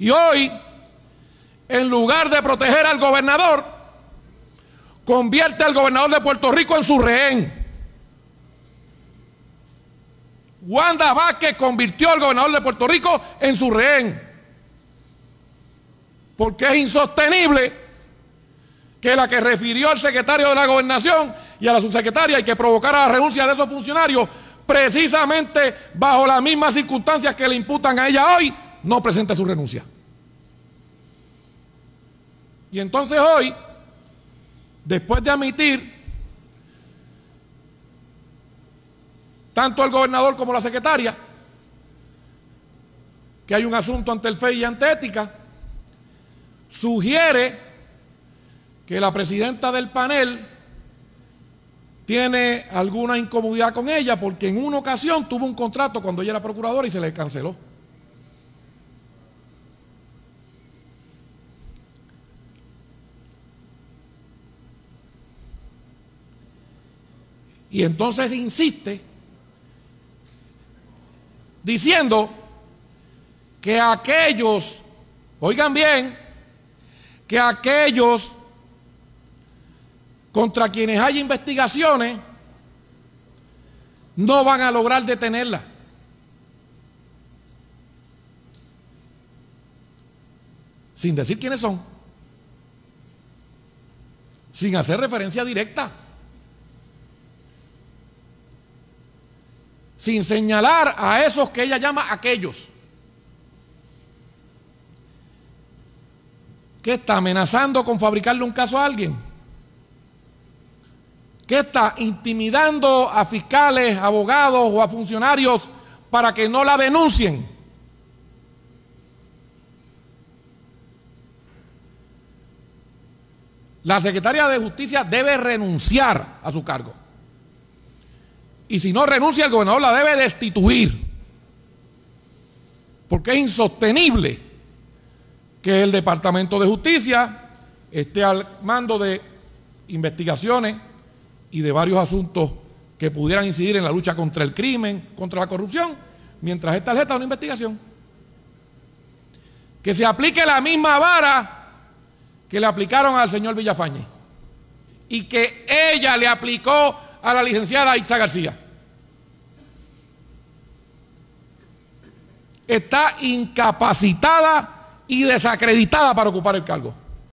Y hoy, en lugar de proteger al gobernador, convierte al gobernador de Puerto Rico en su rehén. Wanda Vázquez convirtió al gobernador de Puerto Rico en su rehén. Porque es insostenible que la que refirió al secretario de la gobernación y a la subsecretaria y que provocara la renuncia de esos funcionarios, precisamente bajo las mismas circunstancias que le imputan a ella hoy, no presente su renuncia. Y entonces hoy, después de admitir tanto el gobernador como la secretaria, que hay un asunto ante el FEI y ante ética, sugiere que la presidenta del panel tiene alguna incomodidad con ella porque en una ocasión tuvo un contrato cuando ella era procuradora y se le canceló. Y entonces insiste diciendo que aquellos, oigan bien, que aquellos contra quienes hay investigaciones no van a lograr detenerla. Sin decir quiénes son. Sin hacer referencia directa. Sin señalar a esos que ella llama aquellos. ¿Qué está amenazando con fabricarle un caso a alguien? ¿Qué está intimidando a fiscales, abogados o a funcionarios para que no la denuncien? La secretaria de Justicia debe renunciar a su cargo. Y si no renuncia, el gobernador la debe destituir. Porque es insostenible que el Departamento de Justicia esté al mando de investigaciones y de varios asuntos que pudieran incidir en la lucha contra el crimen, contra la corrupción, mientras esta tarjeta una investigación. Que se aplique la misma vara que le aplicaron al señor Villafañe y que ella le aplicó a la licenciada Itza García. Está incapacitada y desacreditada para ocupar el cargo.